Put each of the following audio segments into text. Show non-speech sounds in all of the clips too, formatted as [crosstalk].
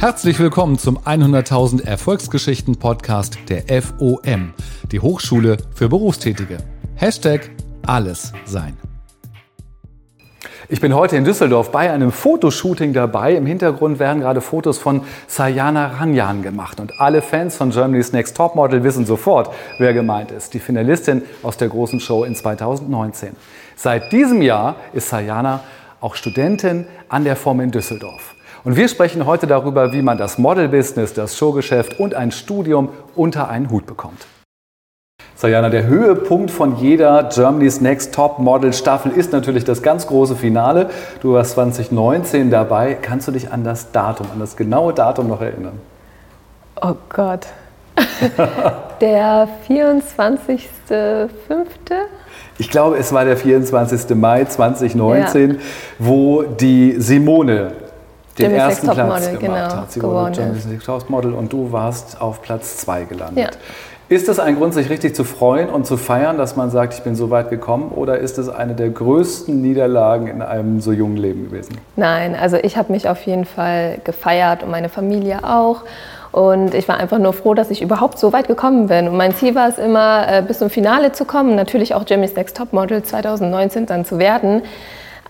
Herzlich willkommen zum 100.000 Erfolgsgeschichten Podcast der FOM, die Hochschule für Berufstätige. Hashtag alles sein. Ich bin heute in Düsseldorf bei einem Fotoshooting dabei. Im Hintergrund werden gerade Fotos von Sayana Ranjan gemacht. Und alle Fans von Germany's Next Topmodel wissen sofort, wer gemeint ist. Die Finalistin aus der großen Show in 2019. Seit diesem Jahr ist Sayana auch Studentin an der FOM in Düsseldorf. Und wir sprechen heute darüber, wie man das Model-Business, das Showgeschäft und ein Studium unter einen Hut bekommt. Sayana, der Höhepunkt von jeder Germany's Next Top Model Staffel ist natürlich das ganz große Finale. Du warst 2019 dabei. Kannst du dich an das Datum, an das genaue Datum noch erinnern? Oh Gott. [laughs] der 24.05. Ich glaube, es war der 24. Mai 2019, ja. wo die Simone den ersten Platz gemacht genau, hat. Sie wurde Germany's Next Top Model und du warst auf Platz 2 gelandet. Ja. Ist es ein Grund, sich richtig zu freuen und zu feiern, dass man sagt, ich bin so weit gekommen? Oder ist es eine der größten Niederlagen in einem so jungen Leben gewesen? Nein, also ich habe mich auf jeden Fall gefeiert und meine Familie auch. Und ich war einfach nur froh, dass ich überhaupt so weit gekommen bin. Und mein Ziel war es immer, äh, bis zum Finale zu kommen, natürlich auch Jimmy's Next Top Model 2019 dann zu werden.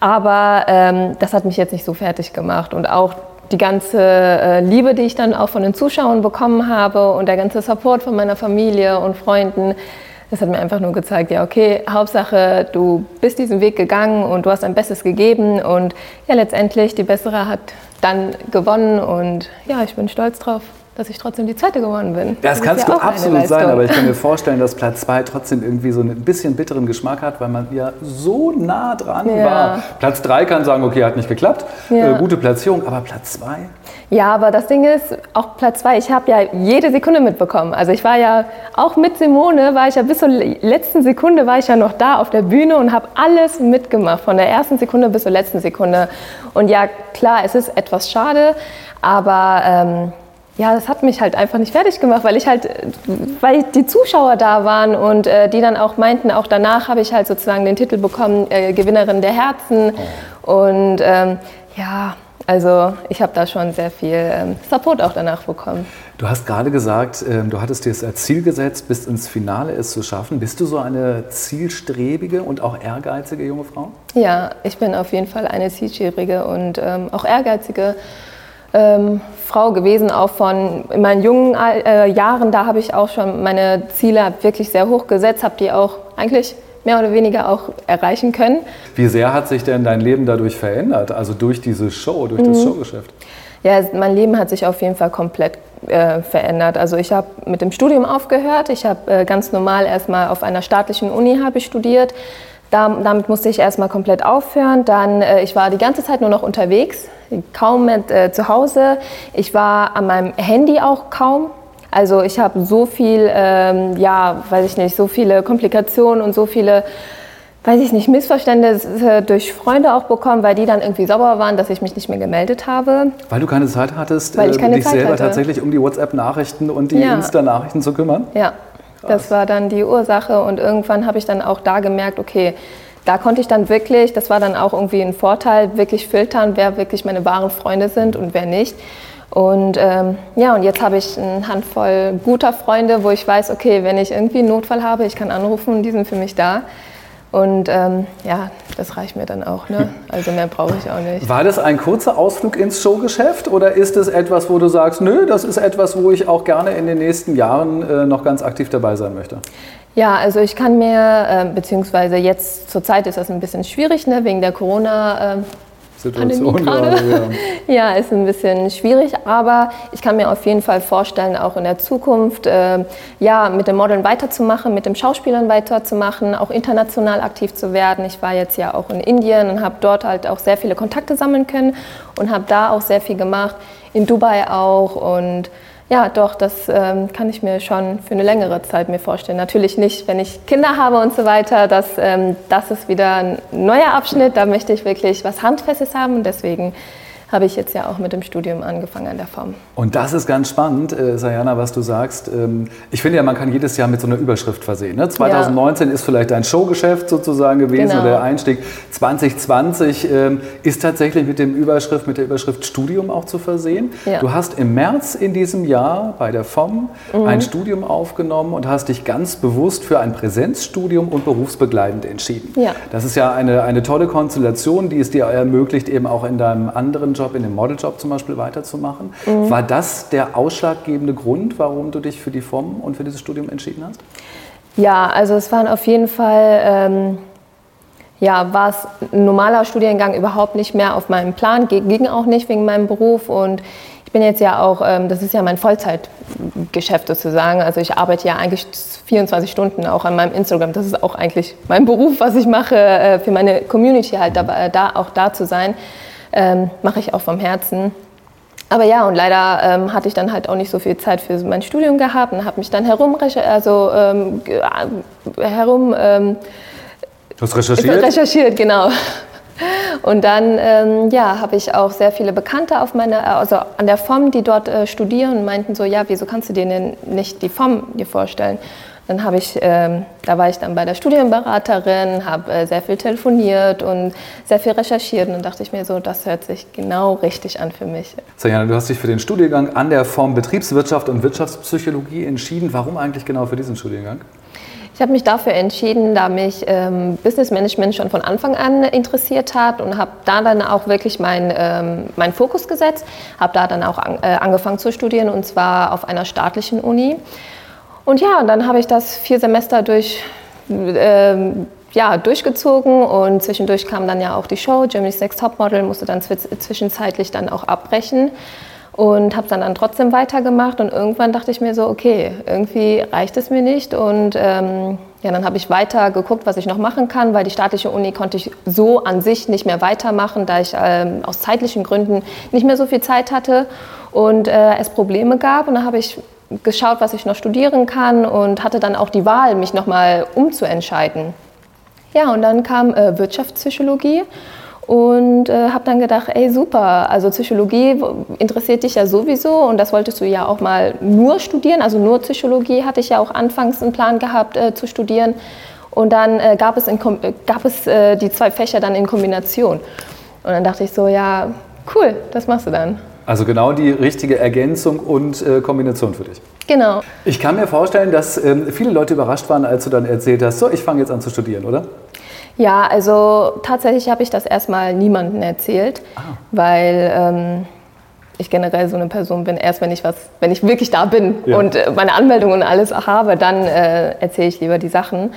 Aber ähm, das hat mich jetzt nicht so fertig gemacht. Und auch die ganze äh, Liebe, die ich dann auch von den Zuschauern bekommen habe und der ganze Support von meiner Familie und Freunden, das hat mir einfach nur gezeigt, ja, okay, Hauptsache, du bist diesen Weg gegangen und du hast dein Bestes gegeben. Und ja, letztendlich, die Bessere hat dann gewonnen. Und ja, ich bin stolz drauf dass ich trotzdem die Zweite geworden bin. Das, das kannst ja du absolut sein, aber ich kann mir vorstellen, dass Platz 2 trotzdem irgendwie so ein bisschen bitteren Geschmack hat, weil man ja so nah dran ja. war. Platz 3 kann sagen, okay, hat nicht geklappt, ja. äh, gute Platzierung, aber Platz 2? Ja, aber das Ding ist, auch Platz 2, ich habe ja jede Sekunde mitbekommen. Also ich war ja, auch mit Simone, war ich ja bis zur letzten Sekunde, war ich ja noch da auf der Bühne und habe alles mitgemacht, von der ersten Sekunde bis zur letzten Sekunde. Und ja, klar, es ist etwas schade, aber... Ähm, ja, das hat mich halt einfach nicht fertig gemacht, weil ich halt, weil die Zuschauer da waren und äh, die dann auch meinten, auch danach habe ich halt sozusagen den Titel bekommen, äh, Gewinnerin der Herzen. Oh. Und ähm, ja, also ich habe da schon sehr viel ähm, Support auch danach bekommen. Du hast gerade gesagt, ähm, du hattest dir als Ziel gesetzt, bis ins Finale es zu schaffen. Bist du so eine zielstrebige und auch ehrgeizige junge Frau? Ja, ich bin auf jeden Fall eine zielstrebige und ähm, auch ehrgeizige ähm, Frau gewesen, auch von in meinen jungen äh, Jahren. Da habe ich auch schon meine Ziele wirklich sehr hoch gesetzt, habe die auch eigentlich mehr oder weniger auch erreichen können. Wie sehr hat sich denn dein Leben dadurch verändert, also durch diese Show, durch das mhm. Showgeschäft? Ja, mein Leben hat sich auf jeden Fall komplett äh, verändert. Also ich habe mit dem Studium aufgehört. Ich habe äh, ganz normal erstmal auf einer staatlichen Uni habe ich studiert. Da, damit musste ich erstmal komplett aufhören. Dann, äh, ich war die ganze Zeit nur noch unterwegs, kaum mit äh, zu Hause. Ich war an meinem Handy auch kaum. Also ich habe so viel, ähm, ja, weiß ich nicht, so viele Komplikationen und so viele, weiß ich nicht, Missverständnisse durch Freunde auch bekommen, weil die dann irgendwie sauer waren, dass ich mich nicht mehr gemeldet habe. Weil du keine Zeit hattest, weil ich äh, keine dich Zeit selber hatte. tatsächlich um die WhatsApp-Nachrichten und die ja. Insta-Nachrichten zu kümmern? Ja, das war dann die Ursache und irgendwann habe ich dann auch da gemerkt, okay, da konnte ich dann wirklich, das war dann auch irgendwie ein Vorteil, wirklich filtern, wer wirklich meine wahren Freunde sind und wer nicht. Und ähm, ja, und jetzt habe ich eine Handvoll guter Freunde, wo ich weiß, okay, wenn ich irgendwie einen Notfall habe, ich kann anrufen, die sind für mich da. Und ähm, ja, das reicht mir dann auch. Ne? [laughs] Also mehr brauche ich auch nicht. War das ein kurzer Ausflug ins Showgeschäft oder ist es etwas, wo du sagst, nö, das ist etwas, wo ich auch gerne in den nächsten Jahren äh, noch ganz aktiv dabei sein möchte? Ja, also ich kann mir, äh, beziehungsweise jetzt zur Zeit ist das ein bisschen schwierig, ne, wegen der Corona. Äh, Situation gerade. [laughs] Ja. ist ein bisschen schwierig, aber ich kann mir auf jeden Fall vorstellen, auch in der Zukunft äh, ja, mit dem Modeln weiterzumachen, mit dem Schauspielern weiterzumachen, auch international aktiv zu werden. Ich war jetzt ja auch in Indien und habe dort halt auch sehr viele Kontakte sammeln können und habe da auch sehr viel gemacht, in Dubai auch und ja, doch, das ähm, kann ich mir schon für eine längere Zeit mir vorstellen. Natürlich nicht, wenn ich Kinder habe und so weiter. Das, ähm, das ist wieder ein neuer Abschnitt. Da möchte ich wirklich was Handfestes haben und deswegen habe ich jetzt ja auch mit dem Studium angefangen an der FOM. Und das ist ganz spannend, äh, Sayana, was du sagst. Ähm, ich finde ja, man kann jedes Jahr mit so einer Überschrift versehen. Ne? 2019 ja. ist vielleicht ein Showgeschäft sozusagen gewesen genau. oder der Einstieg. 2020 ähm, ist tatsächlich mit dem Überschrift, mit der Überschrift Studium auch zu versehen. Ja. Du hast im März in diesem Jahr bei der FOM mhm. ein Studium aufgenommen und hast dich ganz bewusst für ein Präsenzstudium und berufsbegleitend entschieden. Ja. Das ist ja eine, eine tolle Konstellation, die es dir ermöglicht, eben auch in deinem anderen Job, in dem Modeljob zum Beispiel weiterzumachen. Mhm. War das der ausschlaggebende Grund, warum du dich für die FOM und für dieses Studium entschieden hast? Ja, also es waren auf jeden Fall, ähm, ja, war es ein normaler Studiengang überhaupt nicht mehr auf meinem Plan, ging auch nicht wegen meinem Beruf und ich bin jetzt ja auch, ähm, das ist ja mein Vollzeitgeschäft sozusagen, also ich arbeite ja eigentlich 24 Stunden auch an meinem Instagram, das ist auch eigentlich mein Beruf, was ich mache, äh, für meine Community halt da, da auch da zu sein, ähm, mache ich auch vom Herzen. Aber ja, und leider ähm, hatte ich dann halt auch nicht so viel Zeit für mein Studium gehabt und habe mich dann herum, also, ähm, herum ähm, du hast recherchiert? Recherchiert, genau. Und dann ähm, ja, habe ich auch sehr viele Bekannte auf meine, also an der FOM, die dort äh, studieren meinten so, ja, wieso kannst du dir denn nicht die FOM dir vorstellen? Dann habe ich, ähm, da war ich dann bei der Studienberaterin, habe äh, sehr viel telefoniert und sehr viel recherchiert und dann dachte ich mir so, das hört sich genau richtig an für mich. Sajana, du hast dich für den Studiengang an der Form Betriebswirtschaft und Wirtschaftspsychologie entschieden. Warum eigentlich genau für diesen Studiengang? Ich habe mich dafür entschieden, da mich ähm, Business Management schon von Anfang an interessiert hat und habe da dann auch wirklich meinen ähm, mein Fokus gesetzt, habe da dann auch an, äh, angefangen zu studieren und zwar auf einer staatlichen Uni. Und ja, dann habe ich das vier Semester durch, ähm, ja, durchgezogen und zwischendurch kam dann ja auch die Show, Germany's Next Topmodel, musste dann zwischenzeitlich dann auch abbrechen und habe dann, dann trotzdem weitergemacht und irgendwann dachte ich mir so, okay, irgendwie reicht es mir nicht und ähm, ja, dann habe ich weiter geguckt, was ich noch machen kann, weil die staatliche Uni konnte ich so an sich nicht mehr weitermachen, da ich ähm, aus zeitlichen Gründen nicht mehr so viel Zeit hatte und äh, es Probleme gab und da habe ich geschaut, was ich noch studieren kann und hatte dann auch die Wahl, mich nochmal umzuentscheiden. Ja, und dann kam äh, Wirtschaftspsychologie und äh, habe dann gedacht, ey super, also Psychologie interessiert dich ja sowieso und das wolltest du ja auch mal nur studieren, also nur Psychologie hatte ich ja auch anfangs einen Plan gehabt äh, zu studieren und dann äh, gab es, in, gab es äh, die zwei Fächer dann in Kombination und dann dachte ich so, ja cool, das machst du dann. Also genau die richtige Ergänzung und äh, Kombination für dich. Genau. Ich kann mir vorstellen, dass ähm, viele Leute überrascht waren, als du dann erzählt hast, so, ich fange jetzt an zu studieren, oder? Ja, also tatsächlich habe ich das erstmal niemandem erzählt, ah. weil ähm, ich generell so eine Person bin. Erst wenn ich was, wenn ich wirklich da bin ja. und äh, meine Anmeldung und alles habe, dann äh, erzähle ich lieber die Sachen.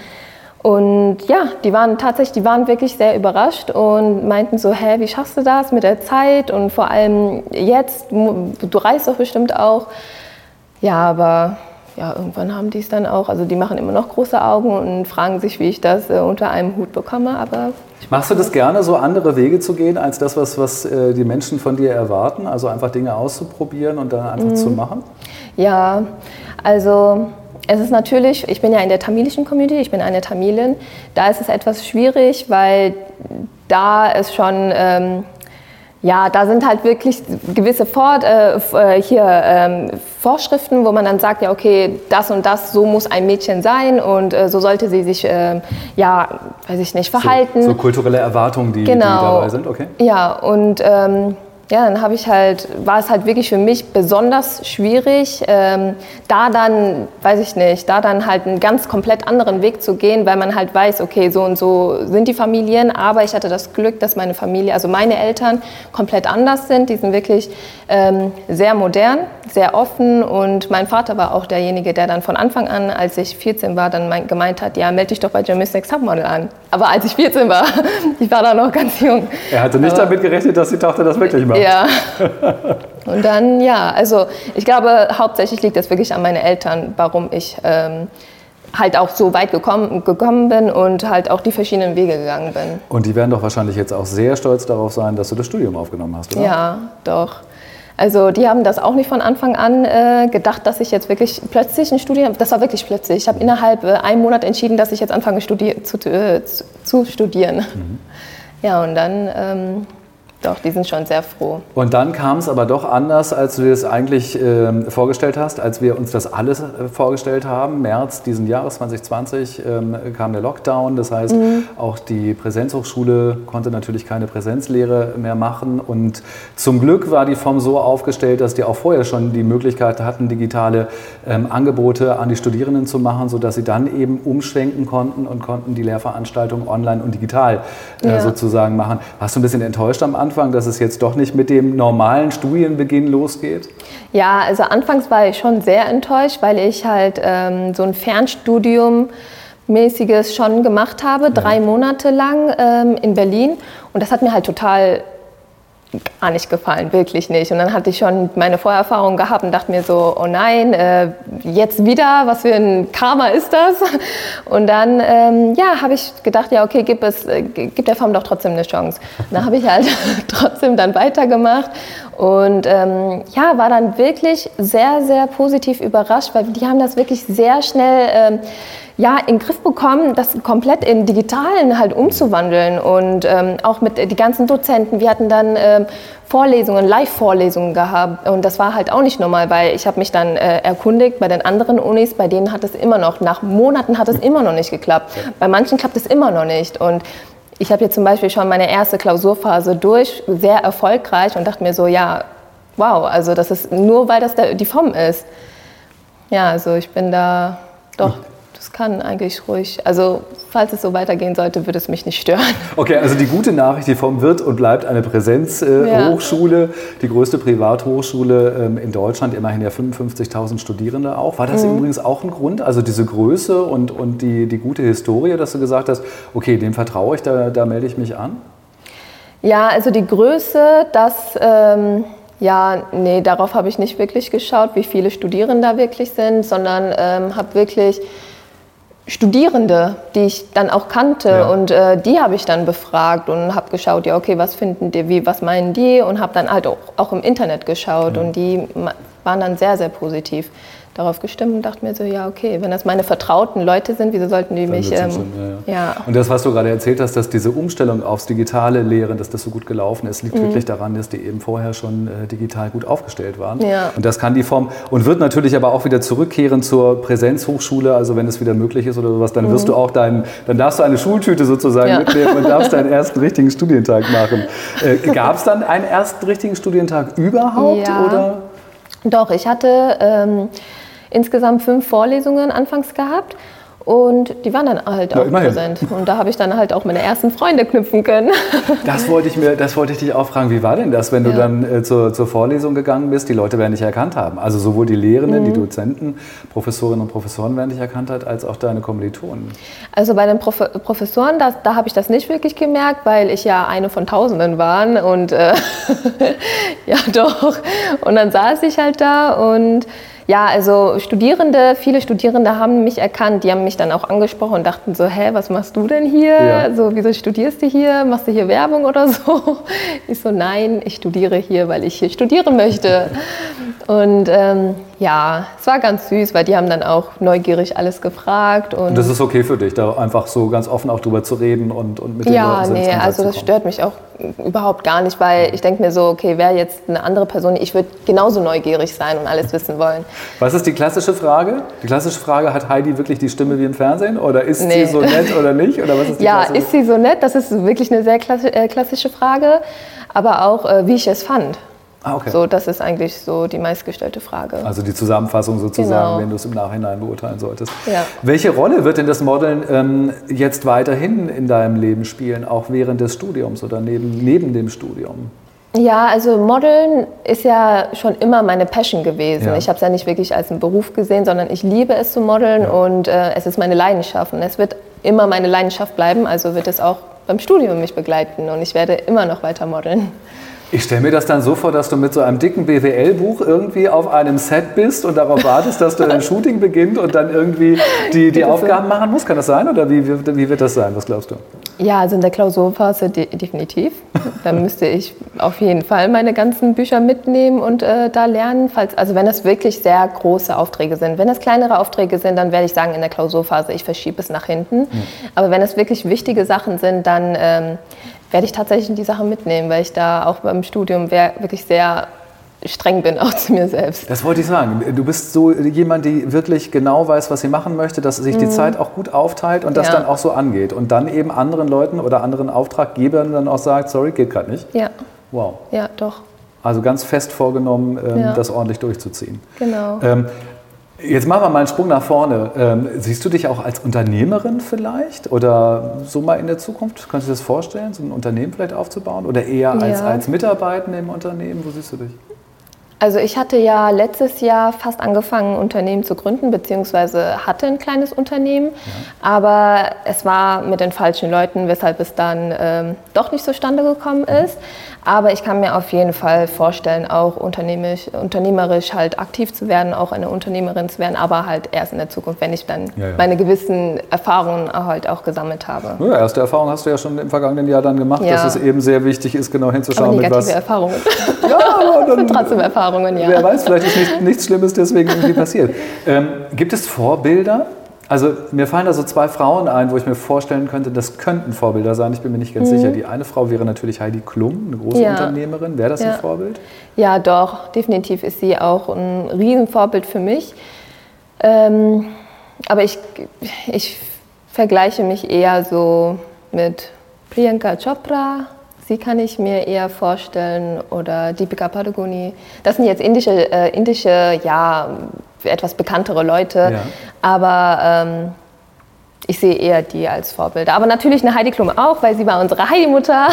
Und ja, die waren tatsächlich, die waren wirklich sehr überrascht und meinten so, hä, wie schaffst du das mit der Zeit und vor allem jetzt, du reist doch bestimmt auch. Ja, aber ja, irgendwann haben die es dann auch, also die machen immer noch große Augen und fragen sich, wie ich das äh, unter einem Hut bekomme, aber... Machst du das gerne, so andere Wege zu gehen, als das, was, was äh, die Menschen von dir erwarten? Also einfach Dinge auszuprobieren und dann einfach mhm. zu machen? Ja, also es ist natürlich, ich bin ja in der tamilischen Community, ich bin eine Tamilin, da ist es etwas schwierig, weil da ist schon, ähm, ja, da sind halt wirklich gewisse Vor äh, äh, hier, ähm, Vorschriften, wo man dann sagt, ja, okay, das und das, so muss ein Mädchen sein und äh, so sollte sie sich, äh, ja, weiß ich nicht, verhalten. So, so kulturelle Erwartungen, die, genau. die dabei sind, okay. Ja, und ähm, ja, dann habe ich halt, war es halt wirklich für mich besonders schwierig, ähm, da dann, weiß ich nicht, da dann halt einen ganz komplett anderen Weg zu gehen, weil man halt weiß, okay, so und so sind die Familien, aber ich hatte das Glück, dass meine Familie, also meine Eltern komplett anders sind, die sind wirklich ähm, sehr modern, sehr offen und mein Vater war auch derjenige, der dann von Anfang an, als ich 14 war, dann mein, gemeint hat, ja, melde dich doch bei Germany's Next Topmodel an. Aber als ich 14 war, [laughs] ich war da noch ganz jung. Er hatte nicht aber, damit gerechnet, dass die Tochter das wirklich macht. Ja. [laughs] Und dann, ja, also ich glaube, hauptsächlich liegt das wirklich an meinen Eltern, warum ich ähm, halt auch so weit gekommen, gekommen bin und halt auch die verschiedenen Wege gegangen bin. Und die werden doch wahrscheinlich jetzt auch sehr stolz darauf sein, dass du das Studium aufgenommen hast, oder? Ja, doch. Also die haben das auch nicht von Anfang an äh, gedacht, dass ich jetzt wirklich plötzlich ein Studium, das war wirklich plötzlich. Ich habe innerhalb äh, einem Monat entschieden, dass ich jetzt anfange studier, zu, äh, zu, zu, studieren. Mhm. Ja, und dann ähm, Doch, die sind schon sehr froh. Und dann kam es aber doch anders, als du dir das eigentlich äh, vorgestellt hast, als wir uns das alles äh, vorgestellt haben. März diesen Jahres 2020 ähm, kam der Lockdown. Das heißt, mhm. auch die Präsenzhochschule konnte natürlich keine Präsenzlehre mehr machen. Und zum Glück war die Form so aufgestellt, dass die auch vorher schon die Möglichkeit hatten, digitale ähm, Angebote an die Studierenden zu machen, sodass sie dann eben umschwenken konnten und konnten die Lehrveranstaltungen online und digital äh, ja. sozusagen machen. Warst du ein bisschen enttäuscht am Anfang? Anfang, dass es jetzt doch nicht mit dem normalen Studienbeginn losgeht? Ja, also anfangs war ich schon sehr enttäuscht, weil ich halt ähm, so ein Fernstudium mäßiges schon gemacht habe, drei Monate lang ähm, in Berlin. Und das hat mir halt total gar nicht gefallen, wirklich nicht. Und dann hatte ich schon meine Vorerfahrung gehabt und dachte mir so, oh nein, äh, jetzt wieder, was für ein Karma ist das? Und dann, ähm, ja, habe ich gedacht, ja, okay, gib, es, äh, gib der Form doch trotzdem eine Chance. Und dann habe ich halt [laughs] trotzdem dann weitergemacht und ähm, ja, war dann wirklich sehr, sehr positiv überrascht, weil die haben das wirklich sehr schnell ähm, ja, in den Griff bekommen, das komplett in Digitalen halt umzuwandeln und ähm, auch mit äh, die ganzen Dozenten. Wir hatten dann ähm, Vorlesungen, Live-Vorlesungen gehabt und das war halt auch nicht normal, weil ich habe mich dann äh, erkundigt bei den anderen Unis, bei denen hat es immer noch, nach Monaten hat es immer noch nicht geklappt. Bei manchen klappt es immer noch nicht und ich habe jetzt zum Beispiel schon meine erste Klausurphase durch, sehr erfolgreich und dachte mir so, ja, wow, also das ist nur, weil das der, die Form ist. Ja, also ich bin da doch das kann eigentlich ruhig. Also falls es so weitergehen sollte, würde es mich nicht stören. Okay, also die gute Nachricht, die vom wird und bleibt eine Präsenzhochschule, äh, ja. die größte Privathochschule ähm, in Deutschland, immerhin ja 55.000 Studierende auch. War das mhm. übrigens auch ein Grund, also diese Größe und, und die, die gute Historie, dass du gesagt hast, okay, dem vertraue ich, da, da melde ich mich an? Ja, also die Größe, das... Ähm ja, nee, darauf habe ich nicht wirklich geschaut, wie viele Studierende da wirklich sind, sondern ähm, habe wirklich Studierende, die ich dann auch kannte ja. und äh, die habe ich dann befragt und habe geschaut, ja okay, was finden die, wie, was meinen die und habe dann halt auch, auch, im Internet geschaut ja. und die waren dann sehr, sehr positiv darauf gestimmt und dachte mir so, ja, okay, wenn das meine vertrauten Leute sind, wieso sollten die Dann mich... Ähm, schon, ja, ja. Und das, was du gerade erzählt hast, dass diese Umstellung aufs digitale Lehren, dass das so gut gelaufen ist, liegt mhm. wirklich daran, dass die eben vorher schon äh, digital gut aufgestellt waren. Ja. Und das kann die Form und wird natürlich aber auch wieder zurückkehren zur Präsenzhochschule, also wenn es wieder möglich ist oder sowas, dann wirst mhm. du auch deinen, dann darfst du eine Schultüte sozusagen ja. mitnehmen und darfst deinen [laughs] ersten richtigen Studientag machen. Äh, Gab es dann einen ersten richtigen Studientag überhaupt? Ja. Oder? Doch, ich hatte... Ähm, insgesamt fünf Vorlesungen anfangs gehabt. Und die waren dann halt ja, auch immerhin. präsent. Und da habe ich dann halt auch meine ersten Freunde knüpfen können. [laughs] Das wollte ich, mir, das wollte ich dich auch fragen. Wie war denn das, wenn ja. du dann äh, zur, zur, Vorlesung gegangen bist? Die Leute werden dich erkannt haben. Also sowohl die Lehrenden, mhm. die Dozenten, Professorinnen und Professoren werden dich erkannt haben, als auch deine Kommilitonen. Also bei den Prof Professoren, das, da habe ich das nicht wirklich gemerkt, weil ich ja eine von Tausenden war. Und äh, [laughs] ja, doch. Und dann saß ich halt da und ja, also Studierende, viele Studierende haben mich erkannt, die haben mich dann auch angesprochen und dachten so, hä, was machst du denn hier? Ja. So, wieso studierst du hier? Machst du hier Werbung oder so? Ich so, nein, ich studiere hier, weil ich hier studieren möchte. Und ähm, ja, es war ganz süß, weil die haben dann auch neugierig alles gefragt. Und, und das ist okay für dich, da einfach so ganz offen auch drüber zu reden und, und mit den ja, Leuten Ja, nee, also das stört mich auch überhaupt gar nicht, weil ich denke mir so, okay, wäre jetzt eine andere Person, ich würde genauso neugierig sein und alles wissen wollen. Was ist die klassische Frage? Die klassische Frage, hat Heidi wirklich die Stimme wie im Fernsehen oder ist nee. sie so nett oder nicht? Oder was ist die ja, ist sie so nett? Das ist wirklich eine sehr äh, klassische Frage, aber auch, äh, wie ich es fand. Ah, okay. So, das ist eigentlich so die meistgestellte Frage. Also die Zusammenfassung sozusagen, genau. wenn du es im Nachhinein beurteilen solltest. Ja. Welche Rolle wird denn das Modeln ähm, jetzt weiterhin in deinem Leben spielen, auch während des Studiums oder neben, neben dem Studium? Ja, also Modeln ist ja schon immer meine Passion gewesen. Ja. Ich habe es ja nicht wirklich als einen Beruf gesehen, sondern ich liebe es zu modeln ja. und äh, es ist meine Leidenschaft und es wird immer meine Leidenschaft bleiben, also wird es auch beim Studium mich begleiten und ich werde immer noch weiter modeln. Ich stelle mir das dann so vor, dass du mit so einem dicken BWL-Buch irgendwie auf einem Set bist und darauf wartest, dass du ein [laughs] Shooting beginnt und dann irgendwie die, die Aufgaben machen musst. Kann das sein oder wie, wie, wie, wird das sein? Was glaubst du? Ja, also in der Klausurphase de definitiv. Da [laughs] müsste ich auf jeden Fall meine ganzen Bücher mitnehmen und äh, da lernen. Falls, also wenn das wirklich sehr große Aufträge sind. Wenn das kleinere Aufträge sind, dann werde ich sagen in der Klausurphase, ich verschiebe es nach hinten. Mhm. Aber wenn es wirklich wichtige Sachen sind, dann... Ähm, werde ich tatsächlich die Sache mitnehmen, weil ich da auch beim Studium wirklich sehr streng bin, [laughs] auch zu mir selbst. Das wollte ich sagen. Du bist so jemand, die wirklich genau weiß, was sie machen möchte, dass sich die mhm. Zeit auch gut aufteilt und das ja. dann auch so angeht. Und dann eben anderen Leuten oder anderen Auftraggebern dann auch sagt, sorry, geht gerade nicht. Ja. Wow. Ja, doch. Also ganz fest vorgenommen, ähm, ja. das ordentlich durchzuziehen. Genau. Ähm, Jetzt machen wir mal einen Sprung nach vorne. Ähm, siehst du dich auch als Unternehmerin vielleicht oder so mal in der Zukunft? Kannst du dir das vorstellen, so ein Unternehmen vielleicht aufzubauen oder eher als, ja. als Mitarbeitende im Unternehmen? Wo siehst du dich? Also ich hatte ja letztes Jahr fast angefangen, ein Unternehmen zu gründen, beziehungsweise hatte ein kleines Unternehmen, ja. aber es war mit den falschen Leuten, weshalb es dann ähm, doch nicht zustande gekommen mhm. Aber ich kann mir auf jeden Fall vorstellen, auch unternehmerisch, unternehmerisch halt aktiv zu werden, auch eine Unternehmerin zu werden, aber halt erst in der Zukunft, wenn ich dann ja, ja. meine gewissen Erfahrungen halt auch gesammelt habe. Ja, erste Erfahrung hast du ja schon im vergangenen Jahr dann gemacht, dass es eben sehr wichtig ist, genau hinzuschauen, aber negative mit was. Erfahrungen. [laughs] Ja, aber [laughs] dann, sind trotzdem Erfahrungen, ja. Wer weiß, vielleicht ist nicht, nichts Schlimmes deswegen irgendwie passiert. Ähm, gibt es Vorbilder? Also mir fallen da so zwei Frauen ein, wo ich mir vorstellen könnte, das könnten Vorbilder sein. Ich bin mir nicht ganz mhm. sicher. Die eine Frau wäre natürlich Heidi Klum, eine große ja. Unternehmerin. Wäre das ja. ein Vorbild? Ja, doch. Definitiv ist sie auch ein Riesenvorbild für mich. Ähm, aber ich, ich vergleiche mich eher so mit Priyanka Chopra. Sie kann ich mir eher vorstellen oder Deepika Padukone. Das sind jetzt indische, äh, indische ja, etwas bekanntere Leute. Ja. Aber ähm, ich sehe eher die als Vorbilder. Aber natürlich eine Heidi Klum auch, weil sie war unsere Heidi-Mutter,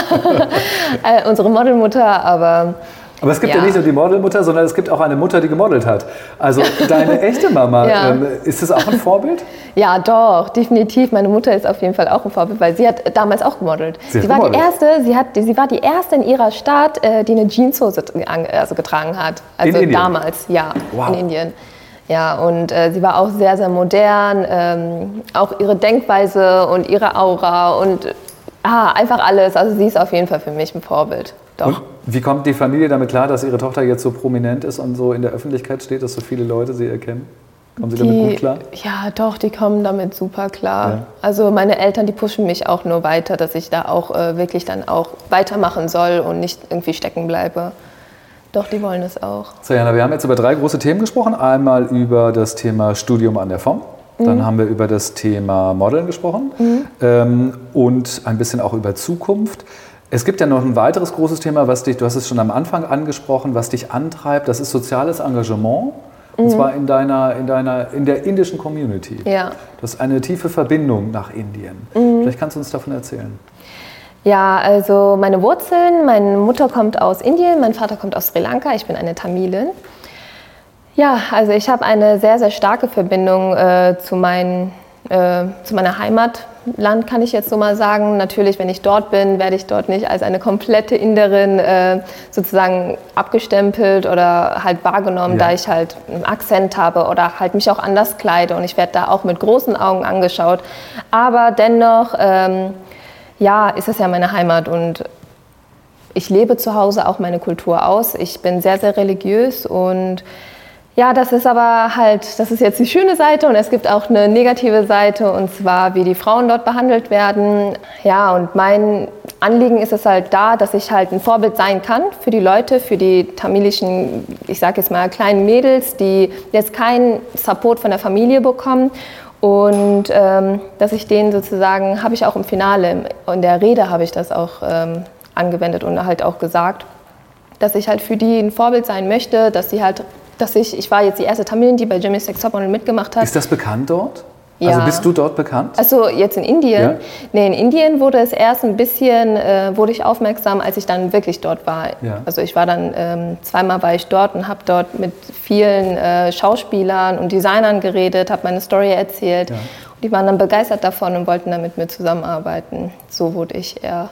[laughs] äh, unsere Modelmutter. Aber aber es gibt ja. ja. nicht nur die Modelmutter, sondern es gibt auch eine Mutter, die gemodelt hat. Also deine [laughs] echte Mama, ja. ähm, ist das auch ein Vorbild? Ja, doch, definitiv. Meine Mutter ist auf jeden Fall auch ein Vorbild, weil sie hat damals auch gemodelt. Sie, sie war gemodelt. die erste, sie, hat, sie war die erste in ihrer Stadt, äh, die eine Jeanshose also getragen hat. Also in damals, ja, wow. in Indien. Ja, und äh, sie war auch sehr, sehr modern. Ähm, auch ihre Denkweise und ihre Aura und ah, einfach alles. Also sie ist auf jeden Fall für mich ein Vorbild. Doch. Und wie kommt die Familie damit klar, dass ihre Tochter jetzt so prominent ist und so in der Öffentlichkeit steht, dass so viele Leute sie erkennen? Kommen Sie die, damit gut klar? Ja, doch, die kommen damit super klar. Ja. Also meine Eltern, die pushen mich auch nur weiter, dass ich da auch äh, wirklich dann auch weitermachen soll und nicht irgendwie stecken bleibe. Doch, die wollen es auch. So, Jana, wir haben jetzt über drei große Themen gesprochen. Einmal über das Thema Studium an der FOM. Dann mhm. haben wir über das Thema Modeln gesprochen mhm. ähm, und ein bisschen auch über Zukunft. Es gibt ja noch ein weiteres großes Thema, was dich, du hast es schon am Anfang angesprochen, was dich antreibt. Das ist soziales Engagement. Und mhm. zwar in, deiner, in, deiner, in der indischen Community. Ja. Das ist eine tiefe Verbindung nach Indien. Mhm. Vielleicht kannst du uns davon erzählen. Ja, also meine Wurzeln, meine Mutter kommt aus Indien, mein Vater kommt aus Sri Lanka, ich bin eine Tamilin. Ja, also ich habe eine sehr, sehr starke Verbindung äh, zu, mein, äh, zu meiner Heimatland, kann ich jetzt so mal sagen. Natürlich, wenn ich dort bin, werde ich dort nicht als eine komplette Inderin äh, sozusagen abgestempelt oder halt wahrgenommen, ja. da ich halt einen Akzent habe oder halt mich auch anders kleide und ich werde da auch mit großen Augen angeschaut. Aber dennoch... Ähm, ja, ist es ja meine Heimat und ich lebe zu Hause auch meine Kultur aus. Ich bin sehr, sehr religiös und ja, das ist aber halt, das ist jetzt die schöne Seite und es gibt auch eine negative Seite und zwar, wie die Frauen dort behandelt werden. Ja, und mein Anliegen ist es halt da, dass ich halt ein Vorbild sein kann für die Leute, für die tamilischen, ich sage jetzt mal, kleinen Mädels, die jetzt keinen Support von der Familie bekommen und ähm, dass ich den sozusagen, habe ich auch im Finale, in der Rede habe ich das auch ähm, angewendet und halt auch gesagt, dass ich halt für die ein Vorbild sein möchte, dass sie halt, dass ich, ich war jetzt die erste Tamilin, die bei Jimmy's Sex Topmodel mitgemacht hat. Ist das bekannt dort? Ja. Also bist du dort bekannt? Also jetzt in Indien? Ja. Nee, in Indien wurde es erst ein bisschen, äh, wurde ich aufmerksam, als ich dann wirklich dort war. Ja. Also ich war dann, ähm, zweimal war ich dort und habe dort mit vielen äh, Schauspielern und Designern geredet, habe meine Story erzählt. Ja. Und die waren dann begeistert davon und wollten dann mit mir zusammenarbeiten. So wurde ich eher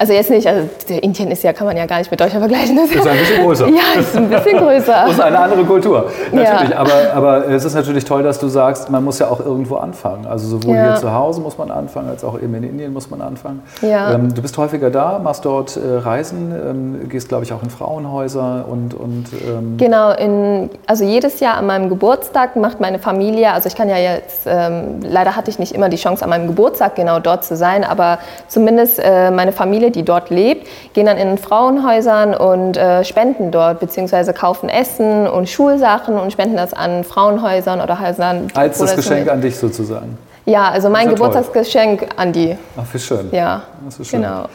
also jetzt nicht, also Indien ist ja, kann man ja gar nicht mit Deutschland vergleichen. Das ist ein bisschen größer. ja, ist ein bisschen größer. [laughs] das ist eine andere Kultur. Natürlich, ja. aber, aber es ist natürlich toll, dass du sagst, man muss ja auch irgendwo anfangen. Also sowohl ja. hier zu Hause muss man anfangen, als auch eben in Indien muss man anfangen. Ja. Ähm, du bist häufiger da, machst dort äh, Reisen, ähm, gehst, glaube ich, auch in Frauenhäuser und... und ähm genau, in, also jedes Jahr an meinem Geburtstag macht meine Familie, also ich kann ja jetzt, ähm, leider hatte ich nicht immer die Chance, an meinem Geburtstag genau dort zu sein, aber zumindest äh, meine Familie, Familie, die dort lebt, gehen dann in Frauenhäusern und äh, spenden dort, beziehungsweise kaufen Essen und Schulsachen und spenden das an Frauenhäusern oder Häusern. Als das Geschenk an dich sozusagen. Ja, also mein Geburtstagsgeschenk an die. Ach, wie schön. Ja, das ist schön. genau.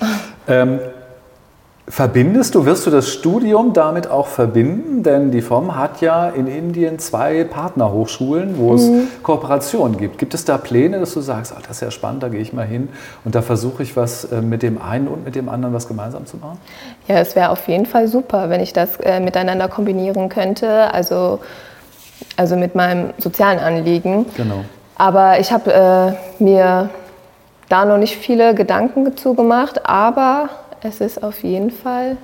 Ähm, Verbindest du, wirst du das Studium damit auch verbinden? Denn die FOM hat ja in Indien zwei Partnerhochschulen, wo es mhm. Kooperationen gibt. Gibt es da Pläne, dass du sagst, ach, das ist ja spannend, da gehe ich mal hin und da versuche ich was äh, mit dem einen und mit dem anderen was gemeinsam zu machen? Ja, es wäre auf jeden Fall super, wenn ich das äh, miteinander kombinieren könnte, also, also mit meinem sozialen Anliegen. Genau. Aber ich habe äh, mir da noch nicht viele Gedanken dazu gemacht, aber es ist auf jeden Fall.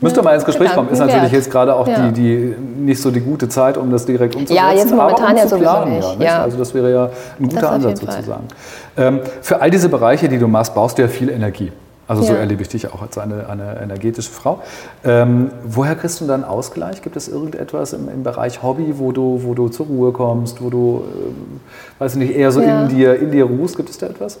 Müsste mal ins Gespräch kommen. Ist natürlich jetzt gerade auch ja. die, die, nicht so die gute Zeit, um das direkt umzusetzen. Ja, jetzt momentan ja sowieso nicht. Ja, nicht. Ja. Also das wäre ja ein guter Ansatz sozusagen. Ähm, für all diese Bereiche, die du machst, baust du ja viel Energie. Also so erlebe ich dich auch als eine, eine energetische Frau. Ähm, woher kriegst du dann Ausgleich? Gibt es irgendetwas im, im, Bereich Hobby, wo du, wo du zur Ruhe kommst, wo du, ähm, weiß nicht, eher so in, dir, in dir ruhst? Gibt es da etwas?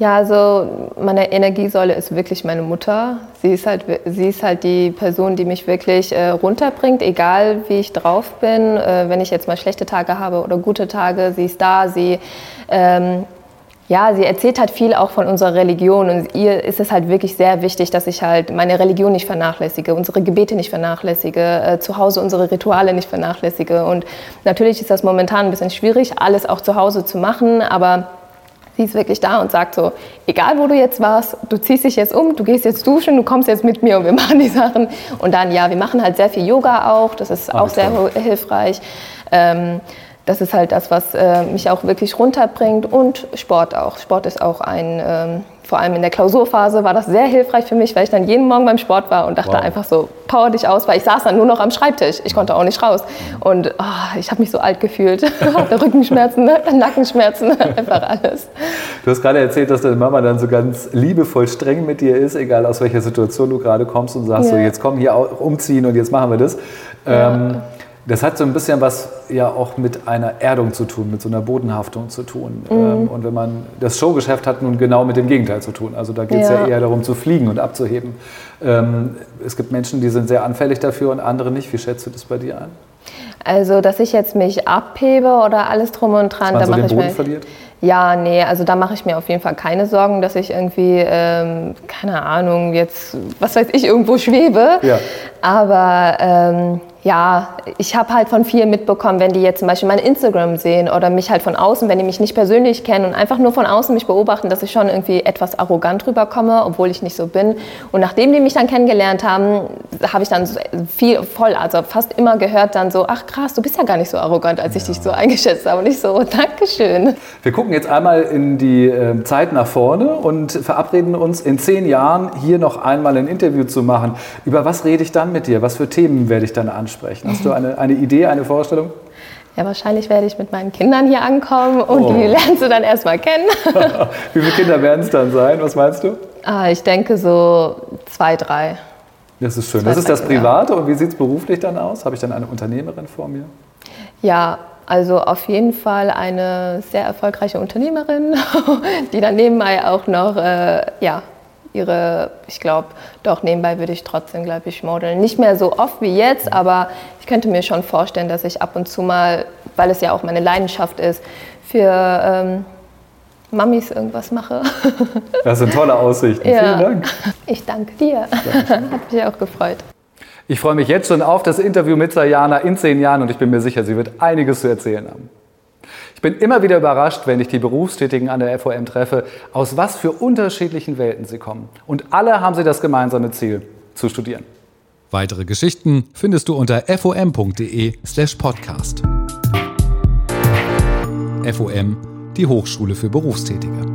Ja, also meine Energiesäule ist wirklich meine Mutter. Sie ist halt, sie ist halt die Person, die mich wirklich äh, runterbringt, egal wie ich drauf bin. Äh, wenn ich jetzt mal schlechte Tage habe oder gute Tage, sie ist da. Sie, ähm, ja, sie erzählt halt viel auch von unserer Religion und ihr ist es halt wirklich sehr wichtig, dass ich halt meine Religion nicht vernachlässige, unsere Gebete nicht vernachlässige, äh, zu Hause unsere Rituale nicht vernachlässige. Und natürlich ist das momentan ein bisschen schwierig, alles auch zu Hause zu machen, aber Sie ist wirklich da und sagt so, egal wo du jetzt warst, du ziehst dich jetzt um, du gehst jetzt duschen, du kommst jetzt mit mir und wir [laughs] machen die Sachen. Und dann, ja, wir machen halt sehr viel Yoga auch, das ist auch sehr hilfreich. Ähm, das ist halt das, was äh, mich auch wirklich runterbringt und Sport auch. Sport ist auch ein ähm, vor allem in der Klausurphase war das sehr hilfreich für mich, weil ich dann jeden Morgen beim Sport war und dachte wow. einfach so, power dich aus, weil ich saß dann nur noch am Schreibtisch. Ich konnte auch nicht raus. Und oh, ich habe mich so alt gefühlt. [laughs] Rückenschmerzen, Nackenschmerzen, [laughs] einfach alles. Du hast gerade erzählt, dass deine Mama dann so ganz liebevoll streng mit dir ist, egal aus welcher Situation du gerade kommst und sagst ja. so, jetzt komm hier umziehen und jetzt machen wir das. Ja. Ähm, das hat so ein bisschen was ja auch mit einer Erdung zu tun, mit so einer Bodenhaftung zu tun. Mhm. Ähm, und wenn man das Showgeschäft hat nun genau mit dem Gegenteil zu tun. Also da geht es ja. ja. eher darum zu fliegen und abzuheben. Ähm, es gibt Menschen, die sind sehr anfällig dafür und andere nicht. Wie schätzt du das bei dir ein? Also, dass ich jetzt mich abhebe oder alles drum und dran, da so mache ich mir. Verliert? Ja, nee, also da mache ich mir auf jeden Fall keine Sorgen, dass ich irgendwie, ähm, keine Ahnung, jetzt, was weiß ich, irgendwo schwebe. Ja. Aber ähm, ja, ich habe halt von vielen mitbekommen, wenn die jetzt zum Beispiel mein Instagram sehen oder mich halt von außen, wenn die mich nicht persönlich kennen und einfach nur von außen mich beobachten, dass ich schon irgendwie etwas arrogant rüberkomme, obwohl ich nicht so bin. Und nachdem die mich dann kennengelernt haben, habe ich dann viel voll, also fast immer gehört dann so, ach krass, du bist ja gar nicht so arrogant, als ich dich so eingeschätzt habe. Und ich so, Dankeschön. Wir gucken jetzt einmal in die äh, Zeit nach vorne und verabreden uns in zehn Jahren hier noch einmal ein Interview zu machen. Über was rede ich dann mit dir? Was für Themen werde ich dann ansprechen? Ansprechen? Hast du eine, eine Idee, eine Vorstellung? Ja, wahrscheinlich werde ich mit meinen Kindern hier ankommen und oh. die lernst du dann erstmal kennen. [laughs] Wie viele Kinder werden es dann sein? Was meinst du? Ah, ich denke so zwei, drei. Das ist schön. Zwei, das ist das Private. Und wie sieht es beruflich dann aus? Habe ich dann eine Unternehmerin vor mir? Ja, also auf jeden Fall eine sehr erfolgreiche Unternehmerin, [laughs] die dann nebenbei auch noch äh, ja, ihre, ich glaube, doch nebenbei würde ich trotzdem, glaube ich, modeln. Nicht mehr so oft wie jetzt, aber ich könnte mir schon vorstellen, dass ich ab und zu mal, weil es ja auch meine Leidenschaft ist, für ähm, Mamis irgendwas mache. [laughs] Das sind tolle Aussichten. Ja. Vielen Dank. Ich danke dir. Hat mich auch gefreut. Ich freue mich jetzt schon auf das Interview mit Sayana in zehn Jahren und ich bin mir sicher, sie wird einiges zu erzählen haben. Ich bin immer wieder überrascht, wenn ich die Berufstätigen an der FOM treffe, aus was für unterschiedlichen Welten sie kommen. Und alle haben sie das gemeinsame Ziel, zu studieren. Weitere Geschichten findest du unter fom.de/slash podcast. FOM, die Hochschule für Berufstätige.